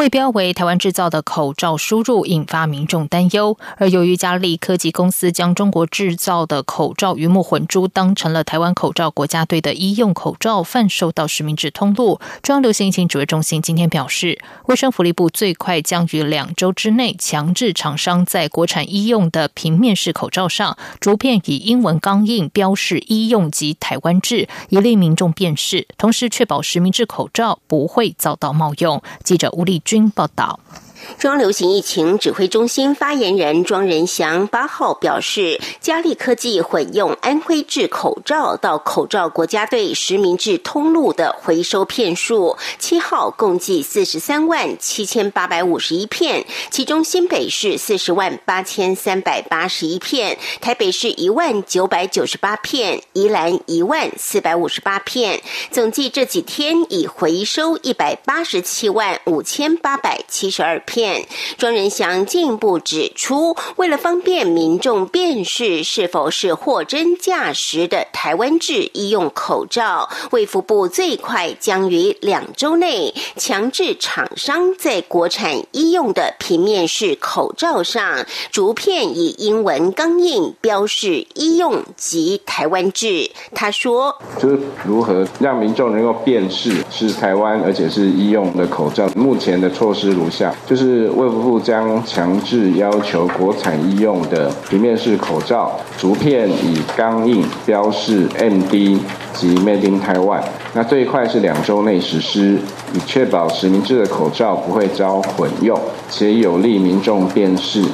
为标为台湾制造的口罩输入引发民众担忧，而由于嘉利科技公司将中国制造的口罩鱼目混珠当成了台湾口罩国家队的医用口罩贩售到实名制通路，中央流行疫情指挥中心今天表示，卫生福利部最快将于两周之内强制厂商在国产医用的平面式口罩上逐片以英文钢印标示医用及台湾制，以利民众辨识，同时确保实名制口罩不会遭到冒用。记者吴丽。军报道。中央流行疫情指挥中心发言人庄仁祥八号表示，嘉利科技混用安徽制口罩到口罩国家队实名制通路的回收片数，七号共计四十三万七千八百五十一片，其中新北市四十万八千三百八十一片，台北市一万九百九十八片，宜兰一万四百五十八片，总计这几天已回收一百八十七万五千八百七十二片。庄仁祥进一步指出，为了方便民众辨识是否是货真价实的台湾制医用口罩，卫福部最快将于两周内强制厂商在国产医用的平面式口罩上逐片以英文钢印标示医用及台湾制。他说：“就是如何让民众能够辨识是台湾而且是医用的口罩。目前的措施如下，就是。”是卫福部将强制要求国产医用的平面式口罩，竹片以钢印标示 MD 及 Made in Taiwan。那最快是两周内实施，以确保实名制的口罩不会遭混用，且有利民众辨识。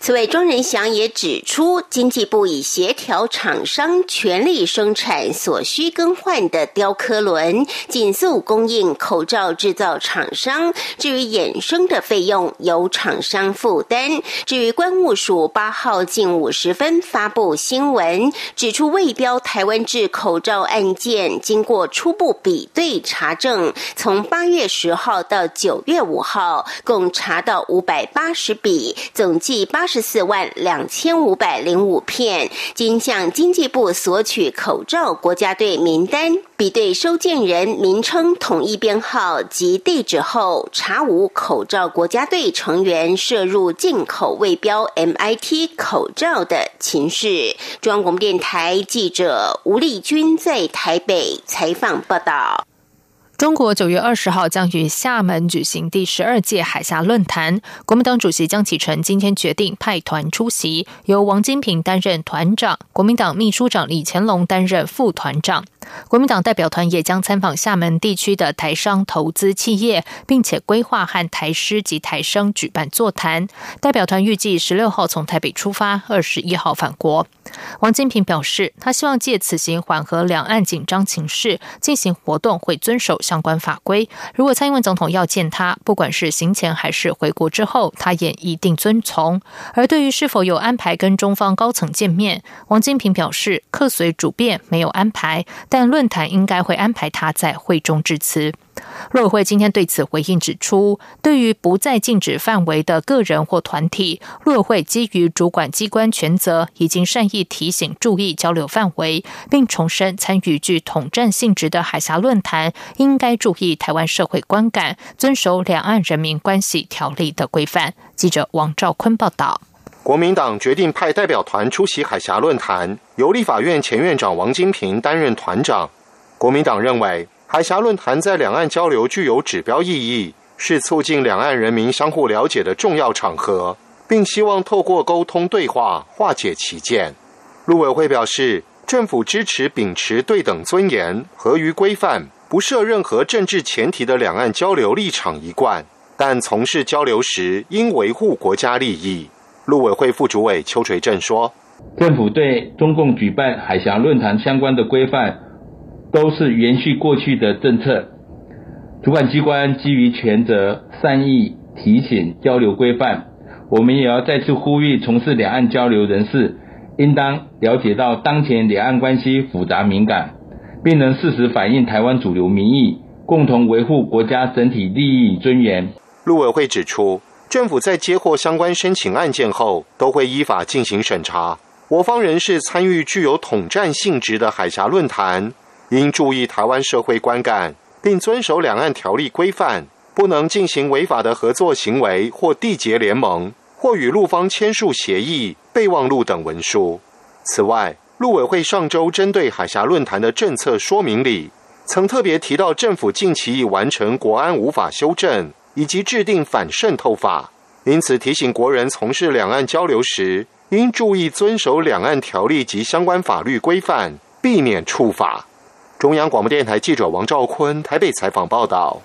此外，庄仁祥也指出，经济部已协调厂商全力生产所需更换的雕刻轮，紧速供应口罩制造厂商。至于衍生的费用，由厂商负担。至于关务署八号近五十分发布新闻，指出未标台湾制口罩案件，经过初步比对查证，从八月十号到九月五号，共查到五百八十笔，总计八。十四万两千五百零五片，经向经济部索取口罩国家队名单，比对收件人名称、统一编号及地址后，查无口罩国家队成员涉入进口未标 MIT 口罩的情事。中央广播电台记者吴丽君在台北采访报道。中国九月二十号将于厦门举行第十二届海峡论坛，国民党主席江启臣今天决定派团出席，由王金平担任团长，国民党秘书长李乾龙担任副团长。国民党代表团也将参访厦门地区的台商投资企业，并且规划和台师及台商举办座谈。代表团预计十六号从台北出发，二十一号返国。王金平表示，他希望借此行缓和两岸紧张情势，进行活动会遵守相关法规。如果蔡英文总统要见他，不管是行前还是回国之后，他也一定遵从。而对于是否有安排跟中方高层见面，王金平表示，客随主便，没有安排。但论坛应该会安排他在会中致辞。陆委会今天对此回应指出，对于不在禁止范围的个人或团体，陆委会基于主管机关权责，已经善意提醒注意交流范围，并重申参与具统战性质的海峡论坛，应该注意台湾社会观感，遵守两岸人民关系条例的规范。记者王兆坤报道。国民党决定派代表团出席海峡论坛，由立法院前院长王金平担任团长。国民党认为，海峡论坛在两岸交流具有指标意义，是促进两岸人民相互了解的重要场合，并希望透过沟通对话化解歧见。陆委会表示，政府支持秉持对等尊严、合于规范、不设任何政治前提的两岸交流立场一贯，但从事交流时应维护国家利益。陆委会副主委邱垂正说：“政府对中共举办海峡论坛相关的规范，都是延续过去的政策。主管机关基于权责，善意提醒交流规范。我们也要再次呼吁从事两岸交流人士，应当了解到当前两岸关系复杂敏感，并能适时反映台湾主流民意，共同维护国家整体利益与尊严。陆委会指出，政府在接获相关申请案件后，都会依法进行审查。我方人士参与具有统战性质的海峡论坛，应注意台湾社会观感，并遵守两岸条例规范，不能进行违法的合作行为或缔结联盟。或与陆方签署协议、备忘录等文书。此外，陆委会上周针对海峡论坛的政策说明里，曾特别提到政府近期已完成国安无法修正，以及制定反渗透法，因此提醒国人从事两岸交流时，应注意遵守两岸条例及相关法律规范，避免触法。中央广播电台记者王兆坤台北采访报道。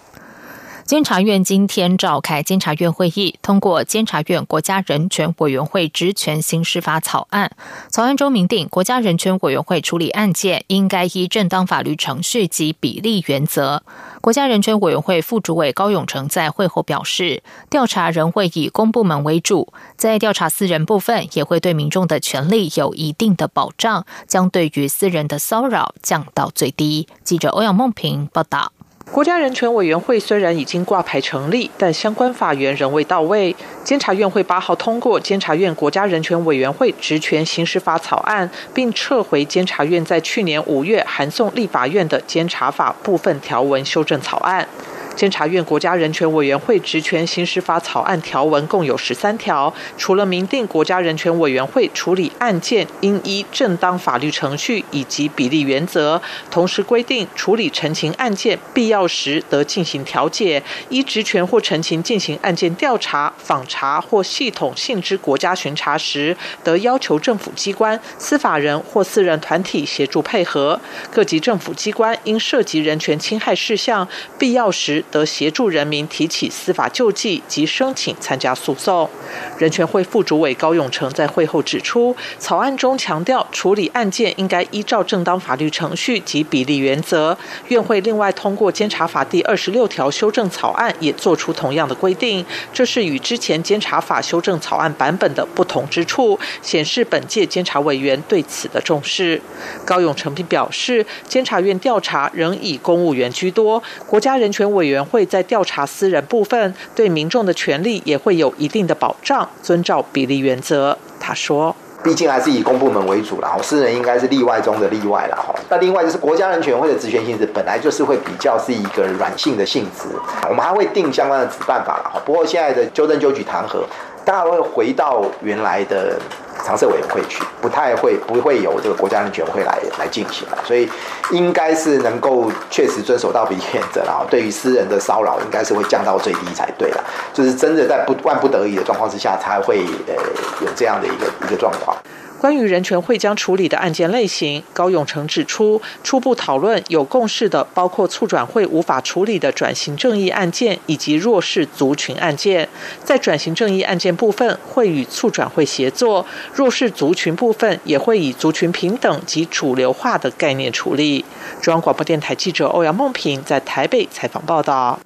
监察院今天召开监察院会议，通过监察院国家人权委员会职权行使法草案。草案中明定，国家人权委员会处理案件应该依正当法律程序及比例原则。国家人权委员会副主委高永成在会后表示，调查仍会以公部门为主，在调查私人部分也会对民众的权利有一定的保障，将对于私人的骚扰降到最低。记者欧阳梦平报道。国家人权委员会虽然已经挂牌成立，但相关法源仍未到位。监察院会八号通过《监察院国家人权委员会职权行使法》草案，并撤回监察院在去年五月函送立法院的监察法部分条文修正草案。监察院国家人权委员会职权行使法草案条文共有十三条，除了明定国家人权委员会处理案件应依正当法律程序以及比例原则，同时规定处理陈情案件必要时得进行调解，依职权或陈情进行案件调查、访查或系统性之国家巡查时，得要求政府机关、司法人或私人团体协助配合。各级政府机关因涉及人权侵害事项，必要时。得协助人民提起司法救济及申请参加诉讼。人权会副主委高永成在会后指出，草案中强调处理案件应该依照正当法律程序及比例原则。院会另外通过监察法第二十六条修正草案，也做出同样的规定。这是与之前监察法修正草案版本的不同之处，显示本届监察委员对此的重视。高永成并表示，监察院调查仍以公务员居多，国家人权委员。员会在调查私人部分，对民众的权利也会有一定的保障，遵照比例原则。他说：“毕竟还是以公部门为主了，哈，私人应该是例外中的例外了，哈。那另外就是国家人权会的职权性质，本来就是会比较是一个软性的性质，我们还会定相关的子办法了，哈。不过现在的纠正纠举弹劾，当然会回到原来的。”常设委员会去，不太会不会有这个国家人权会来来进行了，所以应该是能够确实遵守到比例原则，然后对于私人的骚扰，应该是会降到最低才对了。就是真的在不万不得已的状况之下，才会呃有这样的一个一个状况。关于人权会将处理的案件类型，高永成指出，初步讨论有共识的，包括促转会无法处理的转型正义案件以及弱势族群案件。在转型正义案件部分，会与促转会协作；弱势族群部分，也会以族群平等及主流化的概念处理。中央广播电台记者欧阳梦平在台北采访报道。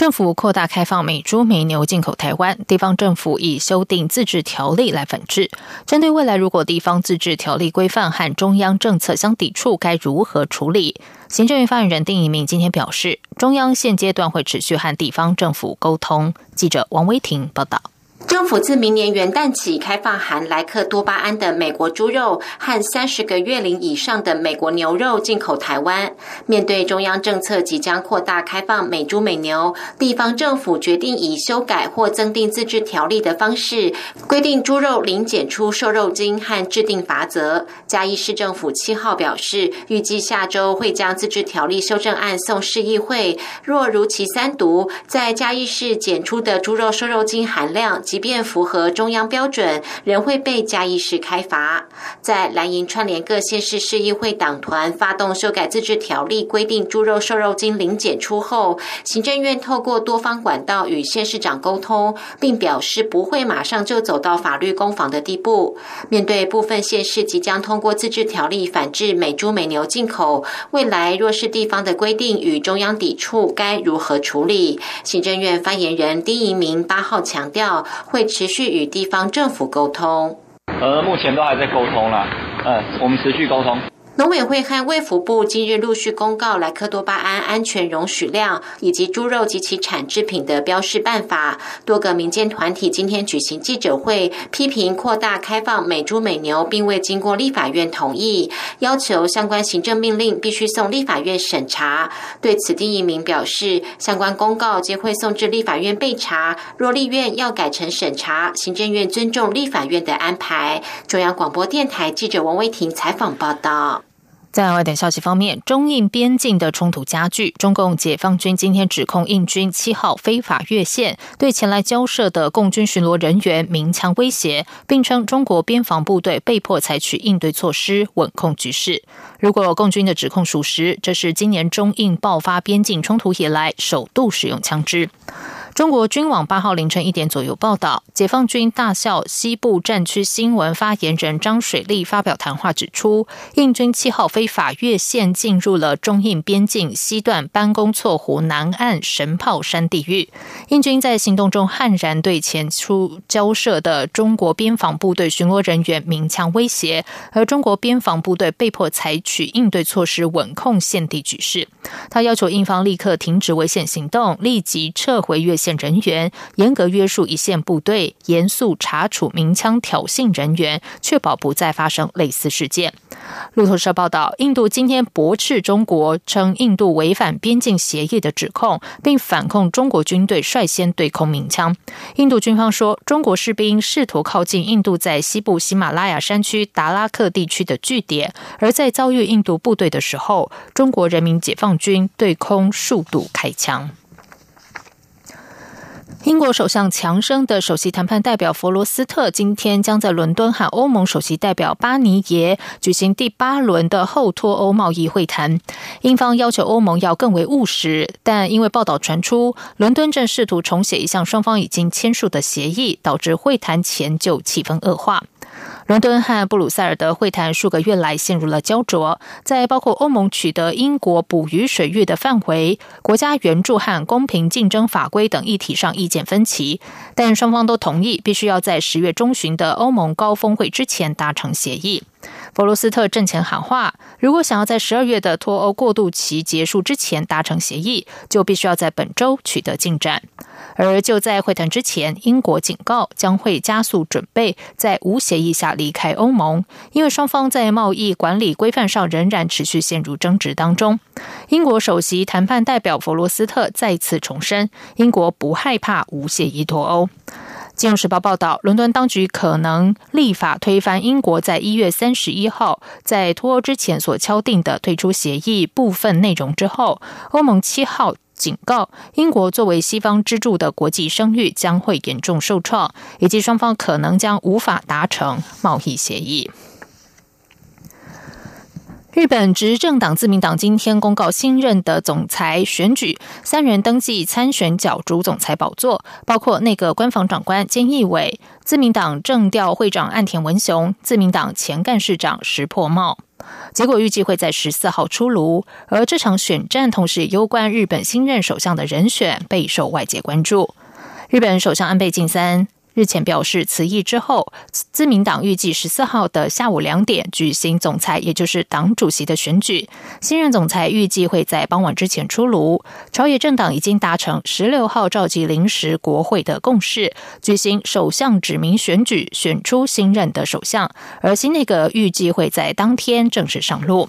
政府扩大开放美猪美牛进口台湾，地方政府以修订自治条例来反制。针对未来如果地方自治条例规范和中央政策相抵触，该如何处理？行政院发言人丁一鸣今天表示，中央现阶段会持续和地方政府沟通。记者王威婷报道。政府自明年元旦起开放含莱克多巴胺的美国猪肉和三十个月龄以上的美国牛肉进口台湾。面对中央政策即将扩大开放美猪美牛，地方政府决定以修改或增订自治条例的方式，规定猪肉零检出瘦肉精和制定罚则。嘉义市政府七号表示，预计下周会将自治条例修正案送市议会。若如期三读，在嘉义市检出的猪肉瘦肉精含量。即便符合中央标准，仍会被嘉义市开罚。在蓝营串联各县市市议会党团发动修改自治条例，规定猪肉瘦肉精零检出后，行政院透过多方管道与县市长沟通，并表示不会马上就走到法律攻防的地步。面对部分县市即将通过自治条例反制美猪美牛进口，未来若是地方的规定与中央抵触，该如何处理？行政院发言人丁仪明八号强调。会持续与地方政府沟通。呃，目前都还在沟通啦，嗯，我们持续沟通。农委会和卫福部近日陆续公告莱克多巴胺安全容许量以及猪肉及其产制品的标示办法。多个民间团体今天举行记者会，批评扩大开放美猪美牛，并未经过立法院同意，要求相关行政命令必须送立法院审查。对此，第一名表示，相关公告皆会送至立法院备查。若立院要改成审查，行政院尊重立法院的安排。中央广播电台记者王威婷采访报道。在外电消息方面，中印边境的冲突加剧。中共解放军今天指控印军七号非法越线，对前来交涉的共军巡逻人员鸣枪威胁，并称中国边防部队被迫采取应对措施稳控局势。如果共军的指控属实，这是今年中印爆发边境冲突以来首度使用枪支。中国军网八号凌晨一点左右报道，解放军大校西部战区新闻发言人张水利发表谈话，指出，印军七号非法越线进入了中印边境西段班公错湖南岸神炮山地域。印军在行动中悍然对前出交涉的中国边防部队巡逻人员鸣枪威胁，而中国边防部队被迫采取应对措施稳控现地局势。他要求印方立刻停止危险行动，立即撤回越。线人员严格约束一线部队，严肃查处鸣枪挑衅人员，确保不再发生类似事件。路透社报道，印度今天驳斥中国称印度违反边境协议的指控，并反控中国军队率先对空鸣枪。印度军方说，中国士兵试图靠近印度在西部喜马拉雅山区达拉克地区的据点，而在遭遇印度部队的时候，中国人民解放军对空数度开枪。英国首相强生的首席谈判代表弗罗斯特今天将在伦敦和欧盟首席代表巴尼耶举行第八轮的后脱欧贸易会谈。英方要求欧盟要更为务实，但因为报道传出，伦敦正试图重写一项双方已经签署的协议，导致会谈前就气氛恶化。伦敦和布鲁塞尔的会谈数个月来陷入了焦灼，在包括欧盟取得英国捕鱼水域的范围、国家援助和公平竞争法规等议题上意见分歧，但双方都同意必须要在十月中旬的欧盟高峰会之前达成协议。弗罗斯特正前喊话，如果想要在十二月的脱欧过渡期结束之前达成协议，就必须要在本周取得进展。而就在会谈之前，英国警告将会加速准备在无协议下离开欧盟，因为双方在贸易管理规范上仍然持续陷入争执当中。英国首席谈判代表弗罗斯特再次重申，英国不害怕无协议脱欧。金融时报报道，伦敦当局可能立法推翻英国在一月三十一号在脱欧之前所敲定的退出协议部分内容之后，欧盟七号。警告，英国作为西方支柱的国际声誉将会严重受创，以及双方可能将无法达成贸易协议。日本执政党自民党今天公告新任的总裁选举，三人登记参选角逐总裁宝座，包括内阁官房长官菅义伟、自民党政调会长岸田文雄、自民党前干事长石破茂。结果预计会在十四号出炉，而这场选战同时攸关日本新任首相的人选，备受外界关注。日本首相安倍晋三。日前表示辞意之后，自民党预计十四号的下午两点举行总裁，也就是党主席的选举。新任总裁预计会在傍晚之前出炉。朝野政党已经达成十六号召集临时国会的共识，举行首相指名选举，选出新任的首相。而新内阁预计会在当天正式上路。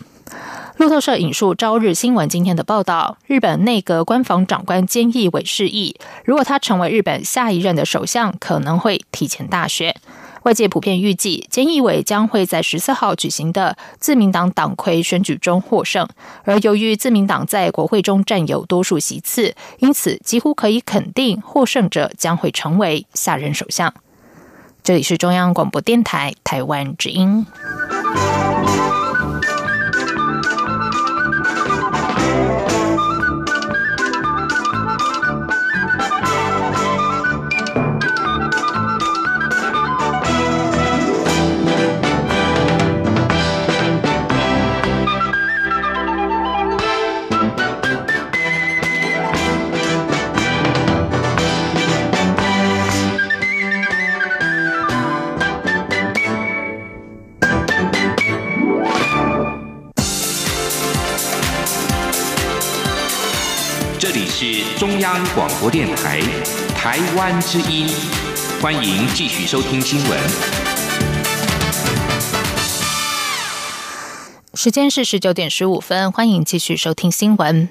路透社引述朝日新闻今天的报道，日本内阁官房长官菅义伟示意，如果他成为日本下一任的首相，可能会提前大选。外界普遍预计，菅义伟将会在十四号举行的自民党党魁选举中获胜。而由于自民党在国会中占有多数席次，因此几乎可以肯定，获胜者将会成为下任首相。这里是中央广播电台台湾之音。中央广播电台台湾之音，欢迎继续收听新闻。时间是十九点十五分，欢迎继续收听新闻。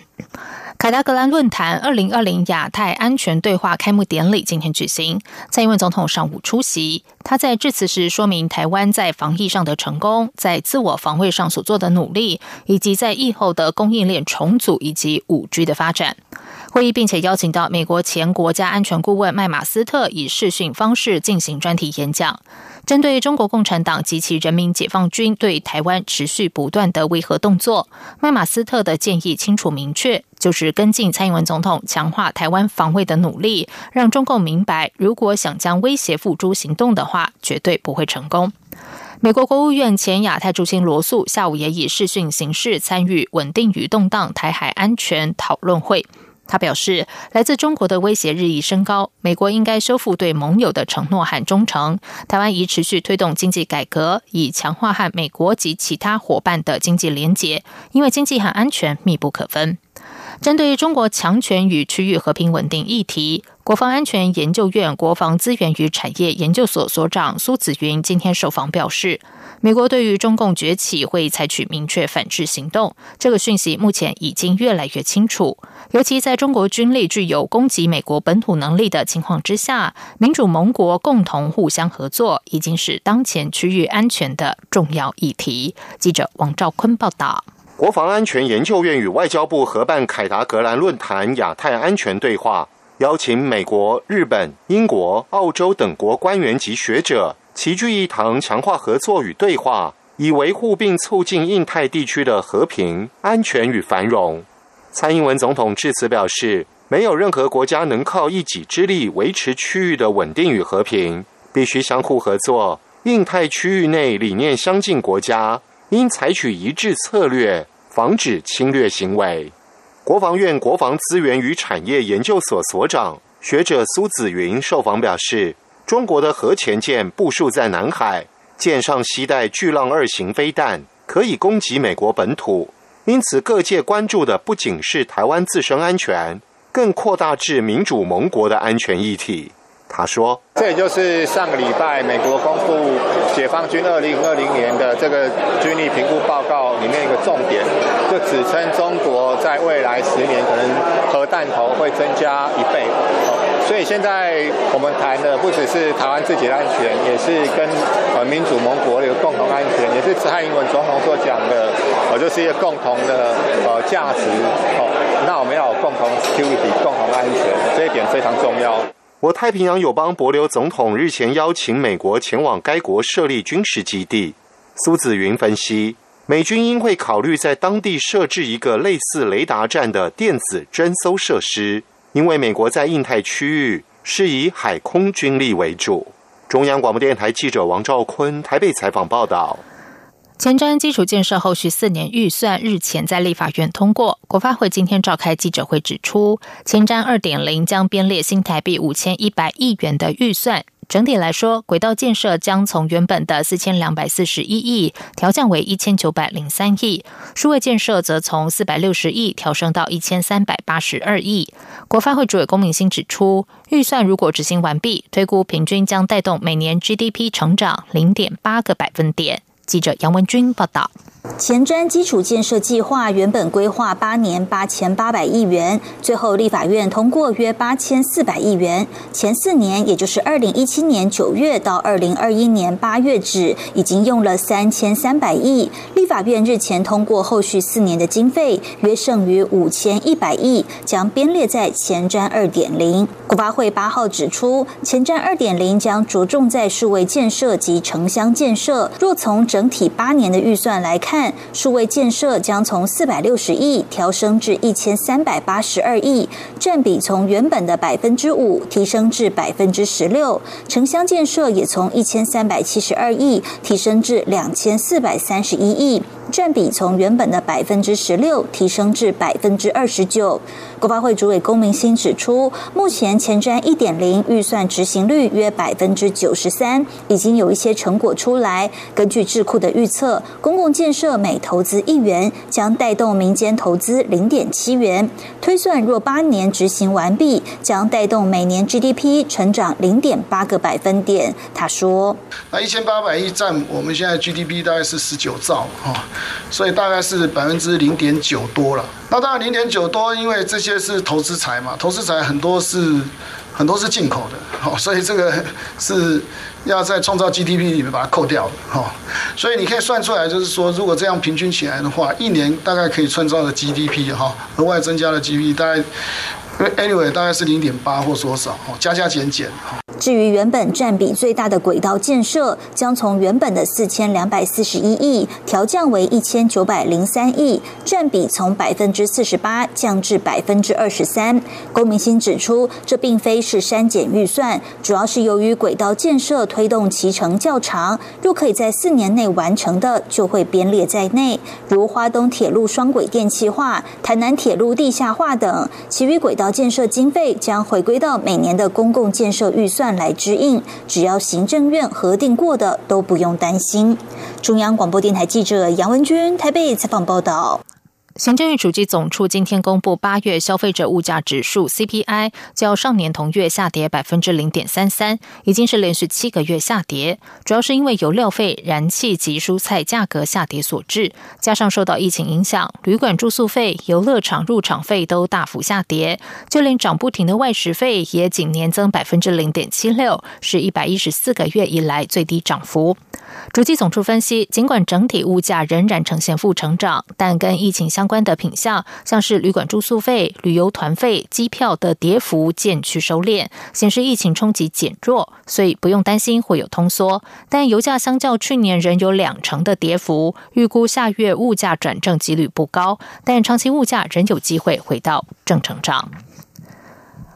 凯达格兰论坛二零二零亚太安全对话开幕典礼今天举行，蔡英文总统上午出席。他在致辞时说明台湾在防疫上的成功，在自我防卫上所做的努力，以及在疫后的供应链重组以及五 G 的发展。会议并且邀请到美国前国家安全顾问麦马斯特以视讯方式进行专题演讲。针对中国共产党及其人民解放军对台湾持续不断的威吓动作，麦马斯特的建议清楚明确，就是跟进蔡英文总统强化台湾防卫的努力，让中共明白，如果想将威胁付诸行动的话，绝对不会成功。美国国务院前亚太驻青罗素下午也以视讯形式参与稳定与动荡台海安全讨论会。他表示，来自中国的威胁日益升高，美国应该修复对盟友的承诺和忠诚。台湾宜持续推动经济改革，以强化和美国及其他伙伴的经济连结，因为经济和安全密不可分。针对中国强权与区域和平稳定议题，国防安全研究院国防资源与产业研究所所长苏子云今天受访表示。美国对于中共崛起会采取明确反制行动，这个讯息目前已经越来越清楚。尤其在中国军力具有攻击美国本土能力的情况之下，民主盟国共同互相合作已经是当前区域安全的重要议题。记者王兆坤报道。国防安全研究院与外交部合办凯达格兰论坛亚太安全对话，邀请美国、日本、英国、澳洲等国官员及学者。齐聚一堂，强化合作与对话，以维护并促进印太地区的和平、安全与繁荣。蔡英文总统致辞表示，没有任何国家能靠一己之力维持区域的稳定与和平，必须相互合作。印太区域内理念相近国家应采取一致策略，防止侵略行为。国防院国防资源与产业研究所所长学者苏子云受访表示。中国的核潜舰部署在南海，舰上携带巨浪二型飞弹，可以攻击美国本土。因此，各界关注的不仅是台湾自身安全，更扩大至民主盟国的安全议题。他说：“这也就是上个礼拜美国公布解放军二零二零年的这个军力评估报告里面一个重点，就指称中国在未来十年可能核弹头会增加一倍。所以现在我们谈的不只是台湾自己的安全，也是跟呃民主盟国的共同安全，也是蔡英文总统所讲的，呃，就是一个共同的呃价值。好，那我们要有共同 security，共同安全，这一点非常重要。”我太平洋友邦博留总统日前邀请美国前往该国设立军事基地。苏子云分析，美军应会考虑在当地设置一个类似雷达站的电子侦搜设施，因为美国在印太区域是以海空军力为主。中央广播电台记者王兆坤台北采访报道。前瞻基础建设后续四年预算日前在立法院通过，国发会今天召开记者会指出，前瞻二点零将编列新台币五千一百亿元的预算，整体来说，轨道建设将从原本的四千两百四十一亿调降为一千九百零三亿，数位建设则从四百六十亿调升到一千三百八十二亿。国发会主委龚明鑫指出，预算如果执行完毕，推估平均将带动每年 GDP 成长零点八个百分点。记者杨文军报道。前瞻基础建设计划原本规划八年八千八百亿元，最后立法院通过约八千四百亿元。前四年，也就是二零一七年九月到二零二一年八月止，已经用了三千三百亿。立法院日前通过后续四年的经费，约剩余五千一百亿，将编列在前瞻二点零。国发会八号指出，前瞻二点零将着重在数位建设及城乡建设。若从整整体八年的预算来，看，数位建设将从四百六十亿调升至一千三百八十二亿，占比从原本的百分之五提升至百分之十六。城乡建设也从一千三百七十二亿提升至两千四百三十一亿。占比从原本的百分之十六提升至百分之二十九。国发会主委龚明鑫指出，目前前瞻一点零预算执行率约百分之九十三，已经有一些成果出来。根据智库的预测，公共建设每投资一元，将带动民间投资零点七元。推算若八年执行完毕，将带动每年 GDP 成长零点八个百分点。他说：“那一千八百亿占我们现在 GDP 大概是十九兆哈，所以大概是百分之零点九多了。那当然零点九多，因为这些。”是投资财嘛？投资财很多是很多是进口的，好，所以这个是要在创造 GDP 里面把它扣掉的，哈。所以你可以算出来，就是说，如果这样平均起来的话，一年大概可以创造的 GDP 哈，额外增加的 GDP 大概，anyway 大概是零点八或多少，哦，加加减减，哈。至于原本占比最大的轨道建设，将从原本的四千两百四十一亿调降为一千九百零三亿，占比从百分之四十八降至百分之二十三。龚明鑫指出，这并非是删减预算，主要是由于轨道建设推动期程较长，若可以在四年内完成的，就会编列在内，如花东铁路双轨电气化、台南铁路地下化等。其余轨道建设经费将回归到每年的公共建设预算。来指引，只要行政院核定过的都不用担心。中央广播电台记者杨文娟台北采访报道。行政院主计总处今天公布八月消费者物价指数 CPI，较上年同月下跌百分之零点三三，已经是连续七个月下跌。主要是因为油料费、燃气及蔬菜价格下跌所致，加上受到疫情影响，旅馆住宿费、游乐场入场费都大幅下跌，就连涨不停的外食费也仅年增百分之零点七六，是一百一十四个月以来最低涨幅。主计总处分析，尽管整体物价仍然呈现负成长，但跟疫情相关的品相，像是旅馆住宿费、旅游团费、机票的跌幅渐趋收敛，显示疫情冲击减弱，所以不用担心会有通缩。但油价相较去年仍有两成的跌幅，预估下月物价转正几率不高，但长期物价仍有机会回到正成长。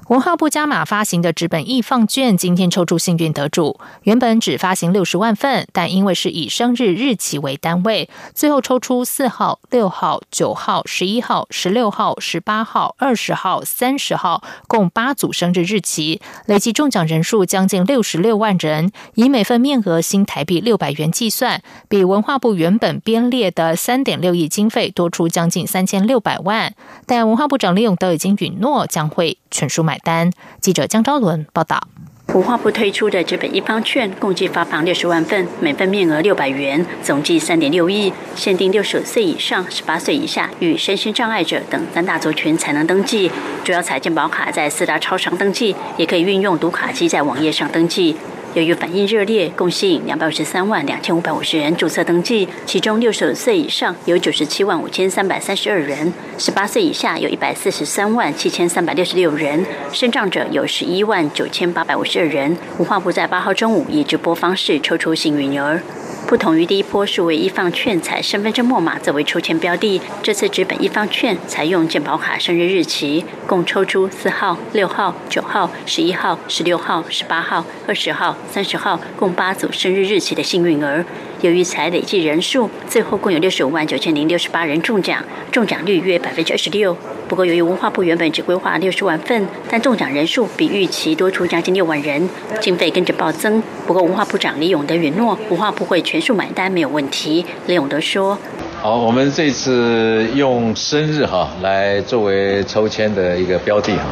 文化部加码发行的纸本易放券，今天抽出幸运得主。原本只发行六十万份，但因为是以生日日期为单位，最后抽出四号、六号、九号、十一号、十六号、十八号、二十号、三十号，共八组生日日期，累计中奖人数将近六十六万人。以每份面额新台币六百元计算，比文化部原本编列的三点六亿经费多出将近三千六百万。但文化部长李永德已经允诺将会全数买。单。记者江昭伦报道。文化部推出的这本一方券，共计发放六十万份，每份面额六百元，总计三点六亿，限定六十岁以上、十八岁以下与身心障碍者等三大族群才能登记。主要采健保卡在四大超商登记，也可以运用读卡机在网页上登记。由于反应热烈，共吸引两百五十三万两千五百五十人注册登记，其中六十岁以上有九十七万五千三百三十二人，十八岁以下有一百四十三万七千三百六十六人，身障者有十一万九千八百五十二人。文化部在八号中午以直播方式抽出幸运儿。不同于第一波数位一放券采身份证末码作为抽签标的，这次纸本一放券采用健保卡生日日期，共抽出四号、六号、九号、十一号、十六号、十八号、二十号、三十号，共八组生日日期的幸运儿。由于才累计人数，最后共有六十五万九千零六十八人中奖，中奖率约百分之二十六。不过，由于文化部原本只规划六十万份，但中奖人数比预期多出将近六万人，经费跟着暴增。不过，文化部长李永德允诺，文化部会全数买单，没有问题。李永德说：“好，我们这次用生日哈来作为抽签的一个标的哈，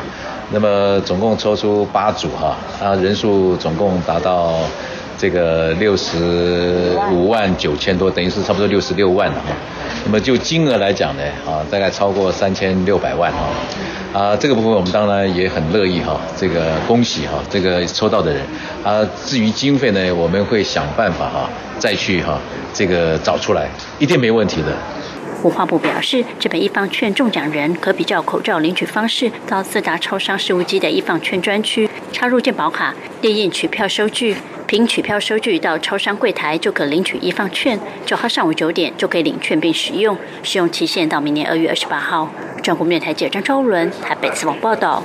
那么总共抽出八组哈，啊，人数总共达到。”这个六十五万九千多，等于是差不多六十六万了哈。那么就金额来讲呢，啊，大概超过三千六百万哈。啊，这个部分我们当然也很乐意哈。这个恭喜哈，这个抽到的人。啊，至于经费呢，我们会想办法哈，再去哈这个找出来，一定没问题的。文化部表示，这本一方券中奖人可比较口罩领取方式，到四大超商事务机的一方券专区插入健保卡，列印取票收据。凭取票收据到超商柜台就可领取一放券，九号上午九点就可以领券并使用，使用期限到明年二月二十八号。中国面台记者张昭伦台北采访报道。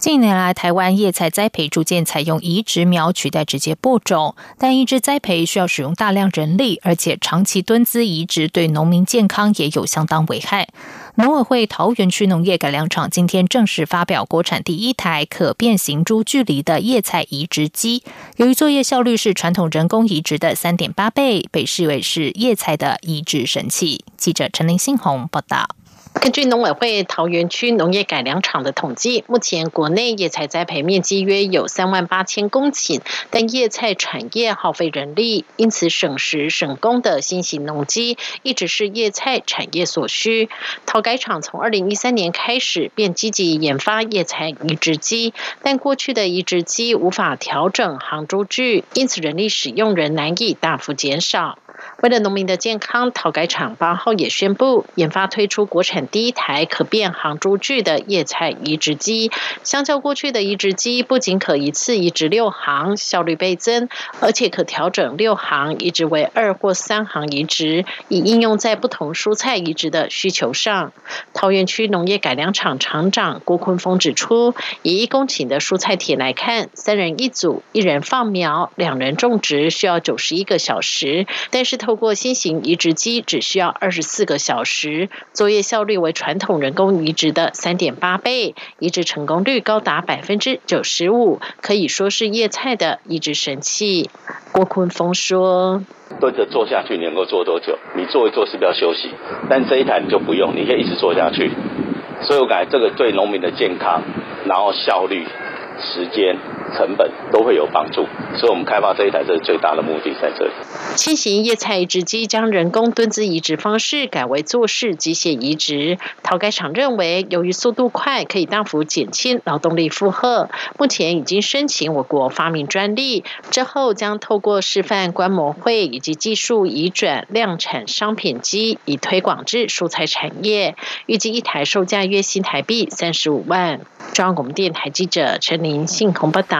近年来，台湾叶菜栽培逐渐采用移植苗取代直接播种，但移植栽培需要使用大量人力，而且长期蹲姿移植对农民健康也有相当危害。农委会桃园区农业改良场今天正式发表国产第一台可变形株距离的叶菜移植机，由于作业效率是传统人工移植的三点八倍，被视为是叶菜的移植神器。记者陈林新红报道。根据农委会桃园区农业改良场的统计，目前国内叶菜栽培面积约有三万八千公顷，但叶菜产业耗费人力，因此省时省工的新型农机一直是叶菜产业所需。桃改厂从二零一三年开始便积极研发叶菜移植机，但过去的移植机无法调整行株距，因此人力使用人难以大幅减少。为了农民的健康，陶改厂八号也宣布研发推出国产第一台可变行株距的叶菜移植机。相较过去的移植机，不仅可一次移植六行，效率倍增，而且可调整六行移植为二或三行移植，以应用在不同蔬菜移植的需求上。桃园区农业改良厂厂长郭坤峰指出，以一公顷的蔬菜田来看，三人一组，一人放苗，两人种植，需要九十一个小时，但。是透过新型移植机，只需要二十四个小时，作业效率为传统人工移植的三点八倍，移植成功率高达百分之九十五，可以说是叶菜的移植神器。郭坤峰说：“蹲着做下去，你能够做多久？你做一做是不是要休息？但这一台你就不用，你可以一直做下去。所以我感觉这个对农民的健康，然后效率。”时间、成本都会有帮助，所以我们开发这一台，这是最大的目的在这里。轻型叶菜移植机将人工蹲姿移植方式改为坐式机械移植。陶改厂认为，由于速度快，可以大幅减轻劳动力负荷。目前已经申请我国发明专利，之后将透过示范观摩会以及技术移转量产商品机，以推广至蔬菜产业。预计一台售价约新台币三十五万。中央广播电台记者陈琳信鸿报道。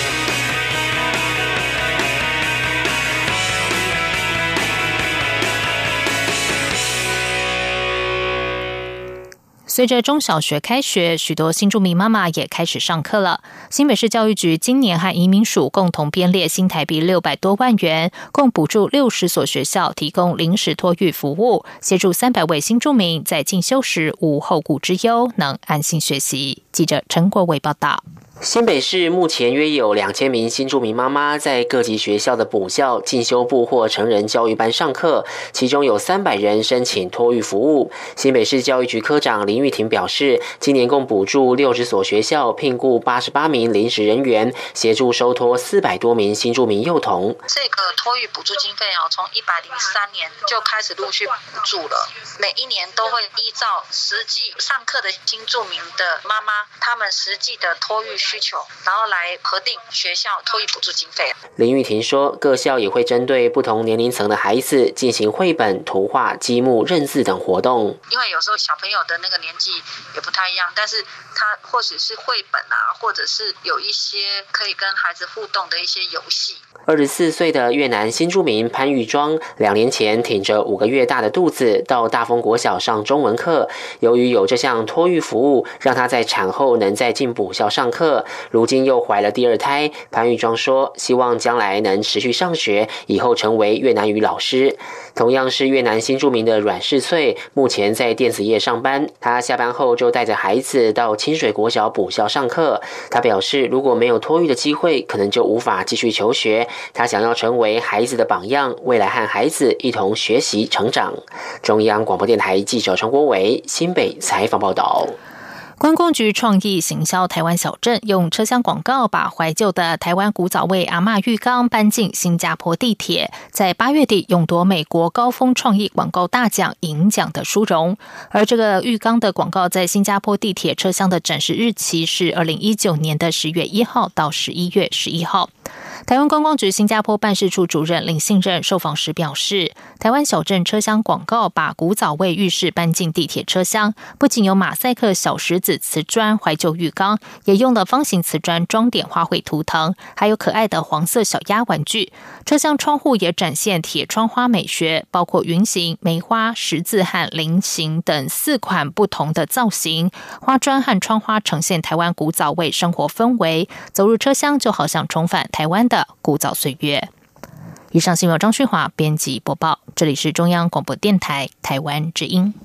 随着中小学开学，许多新住民妈妈也开始上课了。新北市教育局今年和移民署共同编列新台币六百多万元，共补助六十所学校提供临时托育服务，协助三百位新住民在进修时无后顾之忧，能安心学习。记者陈国伟报道。新北市目前约有两千名新住民妈妈在各级学校的补校、进修部或成人教育班上课，其中有三百人申请托育服务。新北市教育局科长林玉婷表示，今年共补助六十所学校，聘雇八十八名临时人员，协助收托四百多名新住民幼童。这个托育补助经费哦，从一百零三年就开始陆续补助了，每一年都会依照实际上课的新住民的妈妈，他们实际的托育。需求，然后来核定学校托育补助经费。林玉婷说，各校也会针对不同年龄层的孩子进行绘本、图画、积木、认字等活动。因为有时候小朋友的那个年纪也不太一样，但是他或许是绘本啊，或者是有一些可以跟孩子互动的一些游戏。二十四岁的越南新住民潘玉庄，两年前挺着五个月大的肚子到大丰国小上中文课，由于有这项托育服务，让她在产后能再进补校上课。如今又怀了第二胎，潘玉庄说：“希望将来能持续上学，以后成为越南语老师。”同样是越南新著名的阮世翠，目前在电子业上班。他下班后就带着孩子到清水国小补校上课。他表示，如果没有托育的机会，可能就无法继续求学。他想要成为孩子的榜样，未来和孩子一同学习成长。中央广播电台记者陈国伟新北采访报道。观光局创意行销台湾小镇，用车厢广告把怀旧的台湾古早味阿嬷浴缸搬进新加坡地铁，在八月底勇夺美国高峰创意广告大奖银奖的殊荣。而这个浴缸的广告在新加坡地铁车厢的展示日期是二零一九年的十月一号到十一月十一号。台湾观光局新加坡办事处主任林信任受访时表示，台湾小镇车厢广告把古早味浴室搬进地铁车厢，不仅有马赛克小石子瓷砖怀旧浴缸，也用了方形瓷砖装点花卉图腾，还有可爱的黄色小鸭玩具。车厢窗户也展现铁窗花美学，包括云形、梅花、十字和菱形等四款不同的造型。花砖和窗花呈现台湾古早味生活氛围，走入车厢就好像重返台台湾的古早岁月。以上新闻张旭华编辑播报，这里是中央广播电台台湾之音。